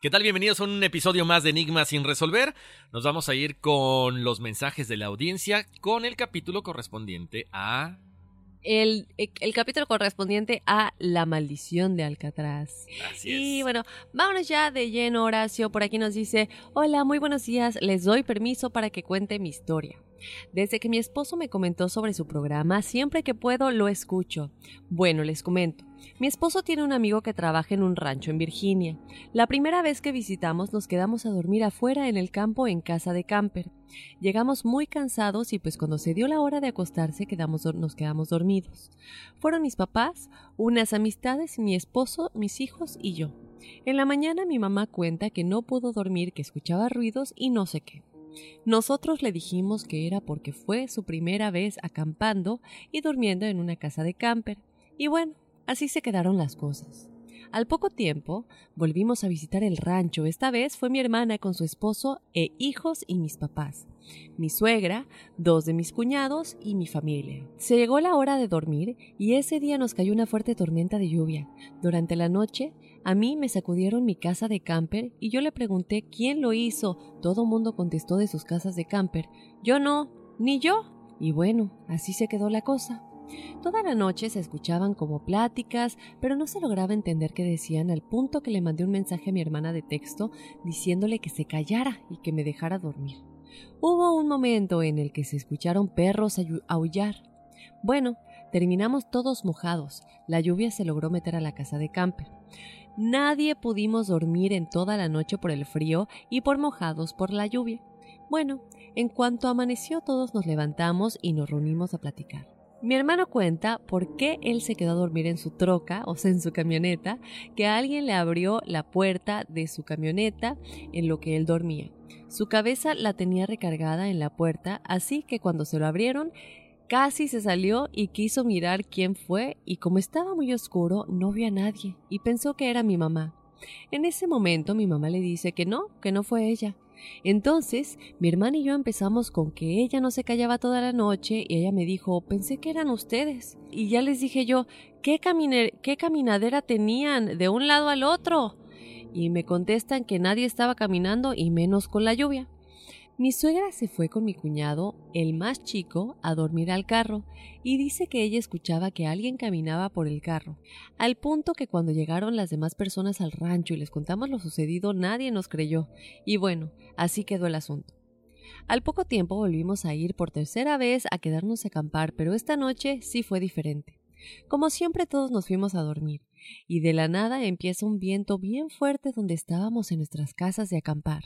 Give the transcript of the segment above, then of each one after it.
¿Qué tal? Bienvenidos a un episodio más de Enigma sin resolver. Nos vamos a ir con los mensajes de la audiencia con el capítulo correspondiente a... El, el capítulo correspondiente a La maldición de Alcatraz. Así Y es. bueno, vámonos ya de lleno, Horacio. Por aquí nos dice, hola, muy buenos días, les doy permiso para que cuente mi historia. Desde que mi esposo me comentó sobre su programa, siempre que puedo lo escucho. Bueno, les comento. Mi esposo tiene un amigo que trabaja en un rancho en Virginia. La primera vez que visitamos nos quedamos a dormir afuera en el campo en casa de camper. Llegamos muy cansados y pues cuando se dio la hora de acostarse quedamos, nos quedamos dormidos. Fueron mis papás, unas amistades, mi esposo, mis hijos y yo. En la mañana mi mamá cuenta que no pudo dormir, que escuchaba ruidos y no sé qué. Nosotros le dijimos que era porque fue su primera vez acampando y durmiendo en una casa de camper. Y bueno, así se quedaron las cosas. Al poco tiempo volvimos a visitar el rancho. Esta vez fue mi hermana con su esposo e hijos y mis papás, mi suegra, dos de mis cuñados y mi familia. Se llegó la hora de dormir y ese día nos cayó una fuerte tormenta de lluvia. Durante la noche a mí me sacudieron mi casa de camper y yo le pregunté quién lo hizo. Todo mundo contestó de sus casas de camper. Yo no, ni yo. Y bueno, así se quedó la cosa. Toda la noche se escuchaban como pláticas, pero no se lograba entender qué decían al punto que le mandé un mensaje a mi hermana de texto diciéndole que se callara y que me dejara dormir. Hubo un momento en el que se escucharon perros aullar. Bueno, terminamos todos mojados. La lluvia se logró meter a la casa de camper. Nadie pudimos dormir en toda la noche por el frío y por mojados por la lluvia. Bueno, en cuanto amaneció todos nos levantamos y nos reunimos a platicar. Mi hermano cuenta por qué él se quedó a dormir en su troca, o sea, en su camioneta, que alguien le abrió la puerta de su camioneta en lo que él dormía. Su cabeza la tenía recargada en la puerta, así que cuando se lo abrieron, casi se salió y quiso mirar quién fue, y como estaba muy oscuro, no vio a nadie, y pensó que era mi mamá. En ese momento mi mamá le dice que no, que no fue ella. Entonces, mi hermana y yo empezamos con que ella no se callaba toda la noche y ella me dijo, pensé que eran ustedes. Y ya les dije yo, ¿qué, ¿qué caminadera tenían de un lado al otro? Y me contestan que nadie estaba caminando y menos con la lluvia. Mi suegra se fue con mi cuñado, el más chico, a dormir al carro y dice que ella escuchaba que alguien caminaba por el carro, al punto que cuando llegaron las demás personas al rancho y les contamos lo sucedido nadie nos creyó. Y bueno, así quedó el asunto. Al poco tiempo volvimos a ir por tercera vez a quedarnos a acampar, pero esta noche sí fue diferente. Como siempre todos nos fuimos a dormir, y de la nada empieza un viento bien fuerte donde estábamos en nuestras casas de acampar.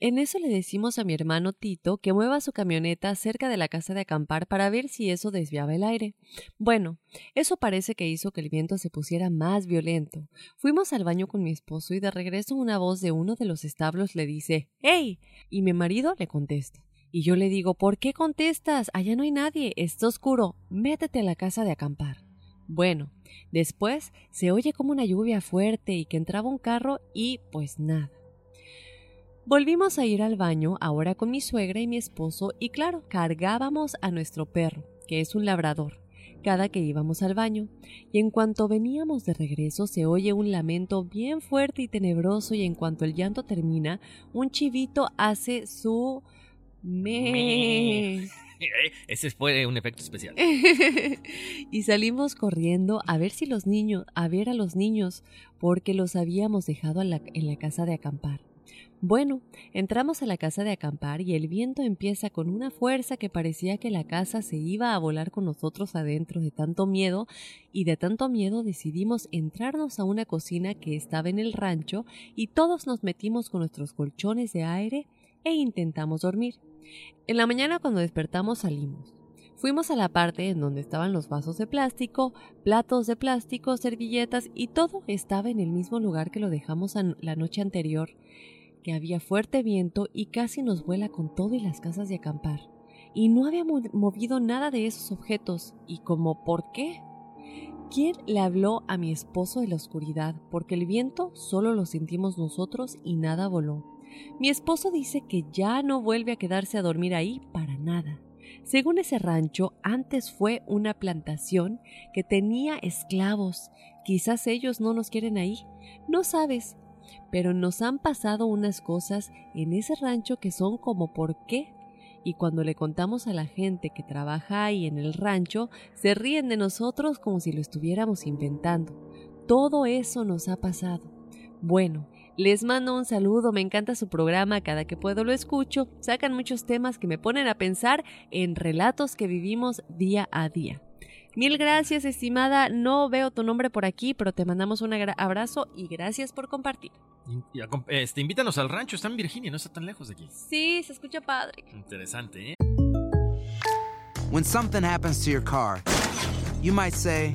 En eso le decimos a mi hermano Tito que mueva su camioneta cerca de la casa de acampar para ver si eso desviaba el aire. Bueno, eso parece que hizo que el viento se pusiera más violento. Fuimos al baño con mi esposo y de regreso una voz de uno de los establos le dice ¡Hey! y mi marido le contesta. Y yo le digo ¿Por qué contestas? Allá no hay nadie, está oscuro, métete a la casa de acampar. Bueno, después se oye como una lluvia fuerte y que entraba un carro y pues nada. Volvimos a ir al baño, ahora con mi suegra y mi esposo, y claro, cargábamos a nuestro perro, que es un labrador, cada que íbamos al baño, y en cuanto veníamos de regreso se oye un lamento bien fuerte y tenebroso, y en cuanto el llanto termina, un chivito hace su me. Ese fue un efecto especial. y salimos corriendo a ver si los niños, a ver a los niños, porque los habíamos dejado la, en la casa de acampar. Bueno, entramos a la casa de acampar y el viento empieza con una fuerza que parecía que la casa se iba a volar con nosotros adentro de tanto miedo y de tanto miedo decidimos entrarnos a una cocina que estaba en el rancho y todos nos metimos con nuestros colchones de aire e intentamos dormir. En la mañana cuando despertamos salimos. Fuimos a la parte en donde estaban los vasos de plástico, platos de plástico, servilletas y todo estaba en el mismo lugar que lo dejamos la noche anterior que había fuerte viento y casi nos vuela con todo y las casas de acampar. Y no había movido nada de esos objetos. ¿Y como por qué? ¿Quién le habló a mi esposo de la oscuridad? Porque el viento solo lo sentimos nosotros y nada voló. Mi esposo dice que ya no vuelve a quedarse a dormir ahí para nada. Según ese rancho, antes fue una plantación que tenía esclavos. Quizás ellos no nos quieren ahí. No sabes, pero nos han pasado unas cosas en ese rancho que son como por qué. Y cuando le contamos a la gente que trabaja ahí en el rancho, se ríen de nosotros como si lo estuviéramos inventando. Todo eso nos ha pasado. Bueno, les mando un saludo, me encanta su programa, cada que puedo lo escucho, sacan muchos temas que me ponen a pensar en relatos que vivimos día a día. Mil gracias, estimada. No veo tu nombre por aquí, pero te mandamos un abrazo y gracias por compartir. este, invítanos al rancho, está en Virginia, no está tan lejos de aquí. Sí, se escucha padre. Interesante, ¿eh? When something happens to your car, you might say,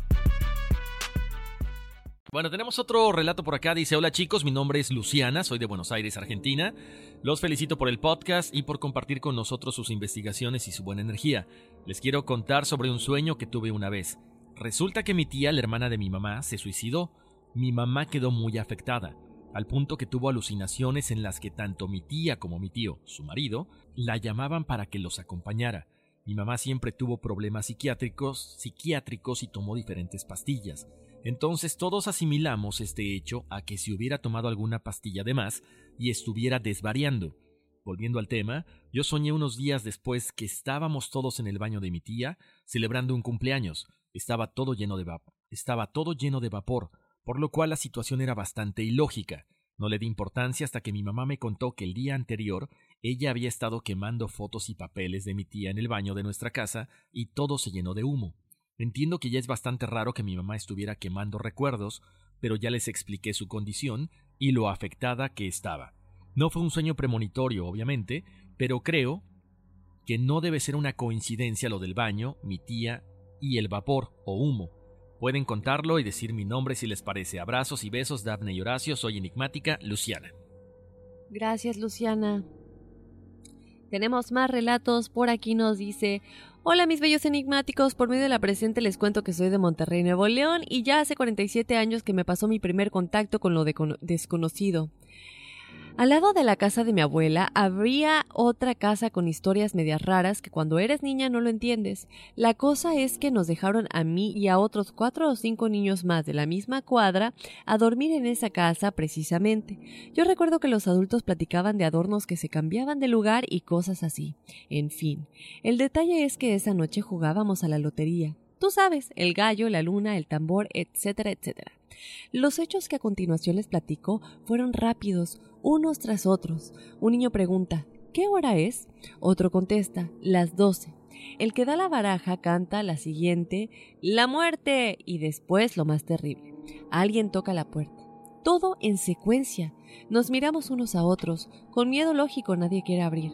Bueno, tenemos otro relato por acá. Dice, hola chicos, mi nombre es Luciana, soy de Buenos Aires, Argentina. Los felicito por el podcast y por compartir con nosotros sus investigaciones y su buena energía. Les quiero contar sobre un sueño que tuve una vez. Resulta que mi tía, la hermana de mi mamá, se suicidó. Mi mamá quedó muy afectada, al punto que tuvo alucinaciones en las que tanto mi tía como mi tío, su marido, la llamaban para que los acompañara. Mi mamá siempre tuvo problemas psiquiátricos, psiquiátricos y tomó diferentes pastillas. Entonces todos asimilamos este hecho a que si hubiera tomado alguna pastilla de más y estuviera desvariando. Volviendo al tema, yo soñé unos días después que estábamos todos en el baño de mi tía celebrando un cumpleaños. Estaba todo lleno de vapor, estaba todo lleno de vapor, por lo cual la situación era bastante ilógica. No le di importancia hasta que mi mamá me contó que el día anterior ella había estado quemando fotos y papeles de mi tía en el baño de nuestra casa y todo se llenó de humo. Entiendo que ya es bastante raro que mi mamá estuviera quemando recuerdos, pero ya les expliqué su condición y lo afectada que estaba. No fue un sueño premonitorio, obviamente, pero creo que no debe ser una coincidencia lo del baño, mi tía y el vapor o humo. Pueden contarlo y decir mi nombre si les parece. Abrazos y besos, Daphne y Horacio. Soy enigmática, Luciana. Gracias, Luciana. Tenemos más relatos. Por aquí nos dice, Hola mis bellos enigmáticos, por medio de la presente les cuento que soy de Monterrey, Nuevo León y ya hace 47 años que me pasó mi primer contacto con lo desconocido. Al lado de la casa de mi abuela habría otra casa con historias medias raras que cuando eres niña no lo entiendes. La cosa es que nos dejaron a mí y a otros cuatro o cinco niños más de la misma cuadra a dormir en esa casa precisamente. Yo recuerdo que los adultos platicaban de adornos que se cambiaban de lugar y cosas así. En fin, el detalle es que esa noche jugábamos a la lotería. Tú sabes, el gallo, la luna, el tambor, etcétera, etcétera. Los hechos que a continuación les platico fueron rápidos, unos tras otros. Un niño pregunta ¿Qué hora es? Otro contesta las doce. El que da la baraja canta la siguiente La muerte y después lo más terrible. Alguien toca la puerta. Todo en secuencia. Nos miramos unos a otros. Con miedo lógico nadie quiere abrir.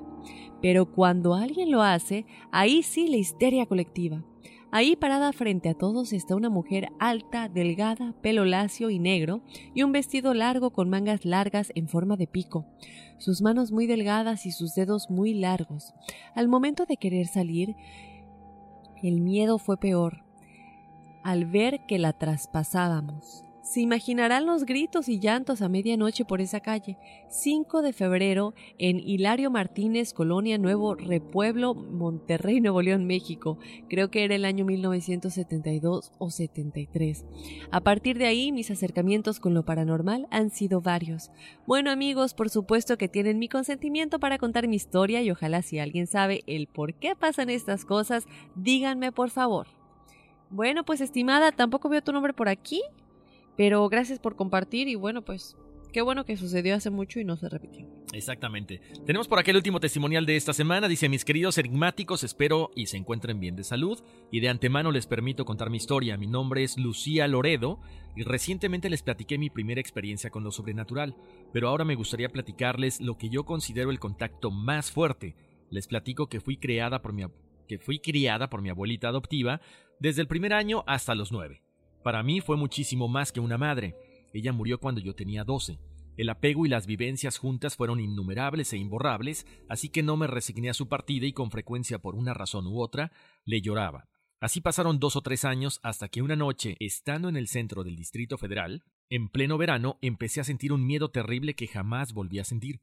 Pero cuando alguien lo hace, ahí sí la histeria colectiva. Ahí parada frente a todos está una mujer alta, delgada, pelo lacio y negro, y un vestido largo con mangas largas en forma de pico, sus manos muy delgadas y sus dedos muy largos. Al momento de querer salir, el miedo fue peor, al ver que la traspasábamos. Se imaginarán los gritos y llantos a medianoche por esa calle. 5 de febrero en Hilario Martínez, Colonia Nuevo Repueblo, Monterrey, Nuevo León, México. Creo que era el año 1972 o 73. A partir de ahí, mis acercamientos con lo paranormal han sido varios. Bueno amigos, por supuesto que tienen mi consentimiento para contar mi historia y ojalá si alguien sabe el por qué pasan estas cosas, díganme por favor. Bueno, pues estimada, tampoco veo tu nombre por aquí. Pero gracias por compartir y bueno, pues qué bueno que sucedió hace mucho y no se repitió. Exactamente. Tenemos por aquí el último testimonial de esta semana. Dice, mis queridos enigmáticos, espero y se encuentren bien de salud. Y de antemano les permito contar mi historia. Mi nombre es Lucía Loredo y recientemente les platiqué mi primera experiencia con lo sobrenatural. Pero ahora me gustaría platicarles lo que yo considero el contacto más fuerte. Les platico que fui creada por mi, que fui criada por mi abuelita adoptiva desde el primer año hasta los nueve. Para mí fue muchísimo más que una madre. Ella murió cuando yo tenía 12. El apego y las vivencias juntas fueron innumerables e imborrables, así que no me resigné a su partida y con frecuencia por una razón u otra le lloraba. Así pasaron dos o tres años hasta que una noche, estando en el centro del Distrito Federal, en pleno verano, empecé a sentir un miedo terrible que jamás volví a sentir.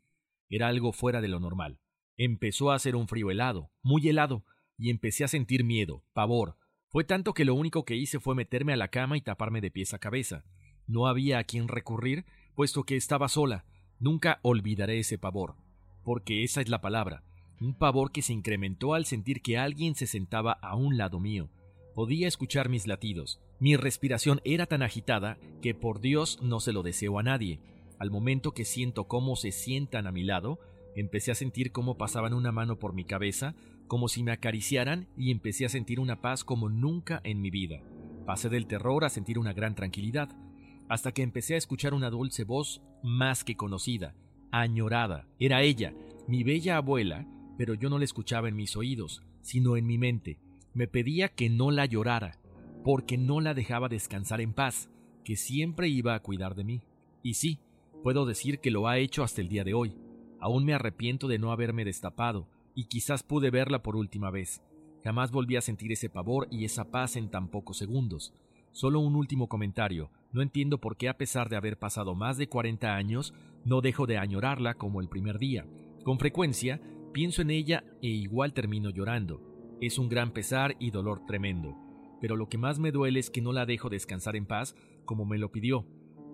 Era algo fuera de lo normal. Empezó a hacer un frío helado, muy helado, y empecé a sentir miedo, pavor, fue tanto que lo único que hice fue meterme a la cama y taparme de pies a cabeza. No había a quien recurrir, puesto que estaba sola. Nunca olvidaré ese pavor, porque esa es la palabra, un pavor que se incrementó al sentir que alguien se sentaba a un lado mío. Podía escuchar mis latidos. Mi respiración era tan agitada que por Dios no se lo deseo a nadie. Al momento que siento cómo se sientan a mi lado, empecé a sentir cómo pasaban una mano por mi cabeza, como si me acariciaran y empecé a sentir una paz como nunca en mi vida. Pasé del terror a sentir una gran tranquilidad, hasta que empecé a escuchar una dulce voz más que conocida, añorada. Era ella, mi bella abuela, pero yo no la escuchaba en mis oídos, sino en mi mente. Me pedía que no la llorara, porque no la dejaba descansar en paz, que siempre iba a cuidar de mí. Y sí, puedo decir que lo ha hecho hasta el día de hoy. Aún me arrepiento de no haberme destapado, y quizás pude verla por última vez. Jamás volví a sentir ese pavor y esa paz en tan pocos segundos. Solo un último comentario. No entiendo por qué a pesar de haber pasado más de 40 años, no dejo de añorarla como el primer día. Con frecuencia, pienso en ella e igual termino llorando. Es un gran pesar y dolor tremendo. Pero lo que más me duele es que no la dejo descansar en paz como me lo pidió,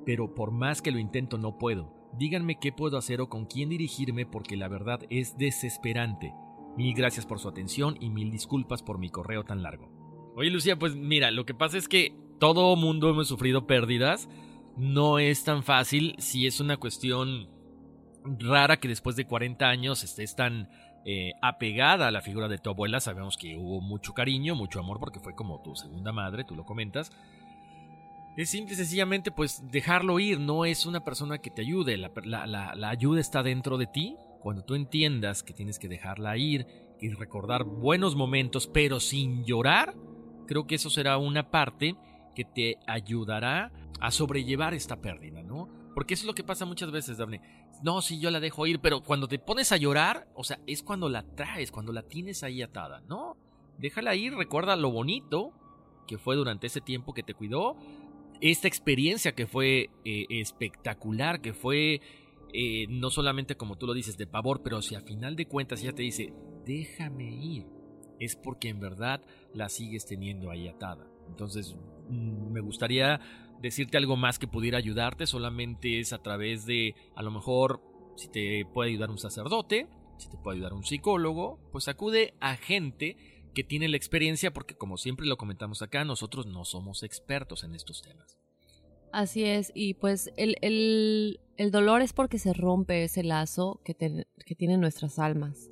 pero por más que lo intento no puedo. Díganme qué puedo hacer o con quién dirigirme porque la verdad es desesperante. Mil gracias por su atención y mil disculpas por mi correo tan largo. Oye Lucía, pues mira, lo que pasa es que todo mundo hemos sufrido pérdidas. No es tan fácil si es una cuestión rara que después de 40 años estés tan eh, apegada a la figura de tu abuela. Sabemos que hubo mucho cariño, mucho amor porque fue como tu segunda madre, tú lo comentas. Es simple y sencillamente pues dejarlo ir, no es una persona que te ayude, la, ayuda está dentro de ti. Cuando tú entiendas que tienes que dejarla ir y recordar buenos momentos, pero sin llorar, creo que eso será una parte que te ayudará a sobrellevar esta pérdida, ¿no? Porque eso es lo que pasa muchas veces, Daphne. No, sí, yo la dejo ir, pero cuando te pones a llorar, o sea, es cuando la traes, cuando la tienes ahí atada, ¿no? Déjala ir, recuerda lo bonito que fue durante ese tiempo que te cuidó, esta experiencia que fue eh, espectacular, que fue eh, no solamente como tú lo dices, de pavor, pero si a final de cuentas ella te dice, déjame ir, es porque en verdad la sigues teniendo ahí atada. Entonces, mm, me gustaría decirte algo más que pudiera ayudarte, solamente es a través de, a lo mejor, si te puede ayudar un sacerdote, si te puede ayudar un psicólogo, pues acude a gente que tiene la experiencia, porque como siempre lo comentamos acá, nosotros no somos expertos en estos temas. Así es, y pues el, el, dolor es porque se rompe ese lazo que, que tienen nuestras almas,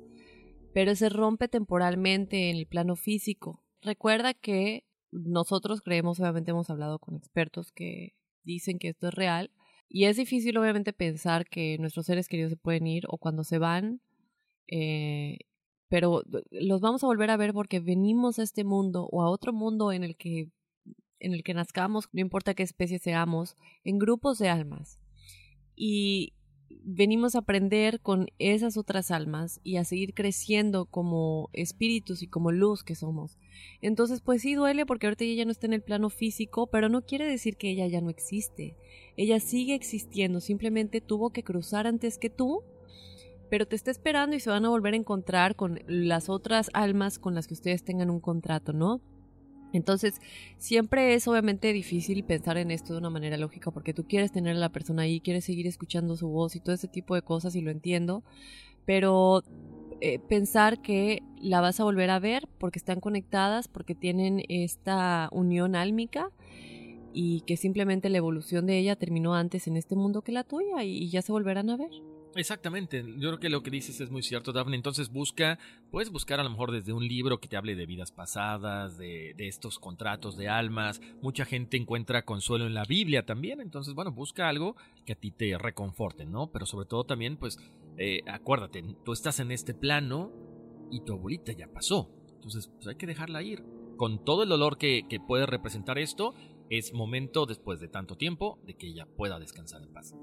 pero se rompe temporalmente en el plano físico. Recuerda que nosotros creemos, obviamente hemos hablado con expertos que dicen que esto es real y es difícil obviamente pensar que nuestros seres queridos se pueden ir o cuando se van, eh, pero los vamos a volver a ver porque venimos a este mundo o a otro mundo en el que en el que nazcamos, no importa qué especie seamos, en grupos de almas. Y venimos a aprender con esas otras almas y a seguir creciendo como espíritus y como luz que somos. Entonces, pues sí duele porque ahorita ella ya no está en el plano físico, pero no quiere decir que ella ya no existe. Ella sigue existiendo, simplemente tuvo que cruzar antes que tú, pero te está esperando y se van a volver a encontrar con las otras almas con las que ustedes tengan un contrato, ¿no? Entonces, siempre es obviamente difícil pensar en esto de una manera lógica porque tú quieres tener a la persona ahí, quieres seguir escuchando su voz y todo ese tipo de cosas y lo entiendo, pero eh, pensar que la vas a volver a ver porque están conectadas, porque tienen esta unión álmica y que simplemente la evolución de ella terminó antes en este mundo que la tuya y ya se volverán a ver. Exactamente, yo creo que lo que dices es muy cierto, Daphne. Entonces busca, puedes buscar a lo mejor desde un libro que te hable de vidas pasadas, de, estos contratos de almas. Mucha gente encuentra consuelo en la Biblia también. Entonces, bueno, busca algo que a ti te reconforte, ¿no? Pero sobre todo también, pues, eh, acuérdate, tú estás en este plano y tu abuelita ya pasó. Entonces, pues hay que dejarla ir. Con todo el dolor que, que puede representar esto, es momento, después de tanto tiempo, de que ella pueda descansar en paz.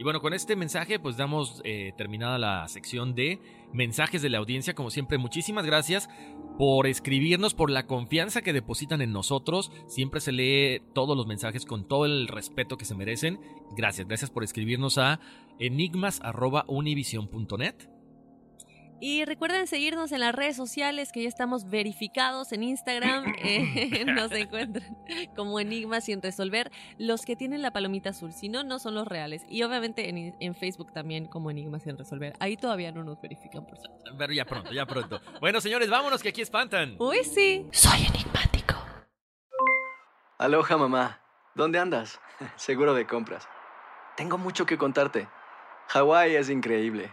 Y bueno, con este mensaje pues damos eh, terminada la sección de mensajes de la audiencia. Como siempre, muchísimas gracias por escribirnos, por la confianza que depositan en nosotros. Siempre se lee todos los mensajes con todo el respeto que se merecen. Gracias, gracias por escribirnos a enigmas.univision.net. Y recuerden seguirnos en las redes sociales que ya estamos verificados en Instagram. Eh, nos encuentran como enigmas sin resolver. Los que tienen la palomita azul, si no, no son los reales. Y obviamente en, en, Facebook también como enigmas sin resolver. Ahí todavía no nos verifican por eso. Pero ya pronto, ya pronto. bueno, señores, vámonos que aquí espantan. Uy, sí. Soy enigmático. Aloha, mamá. ¿Dónde andas? Seguro de compras. Tengo mucho que contarte. Hawái es increíble.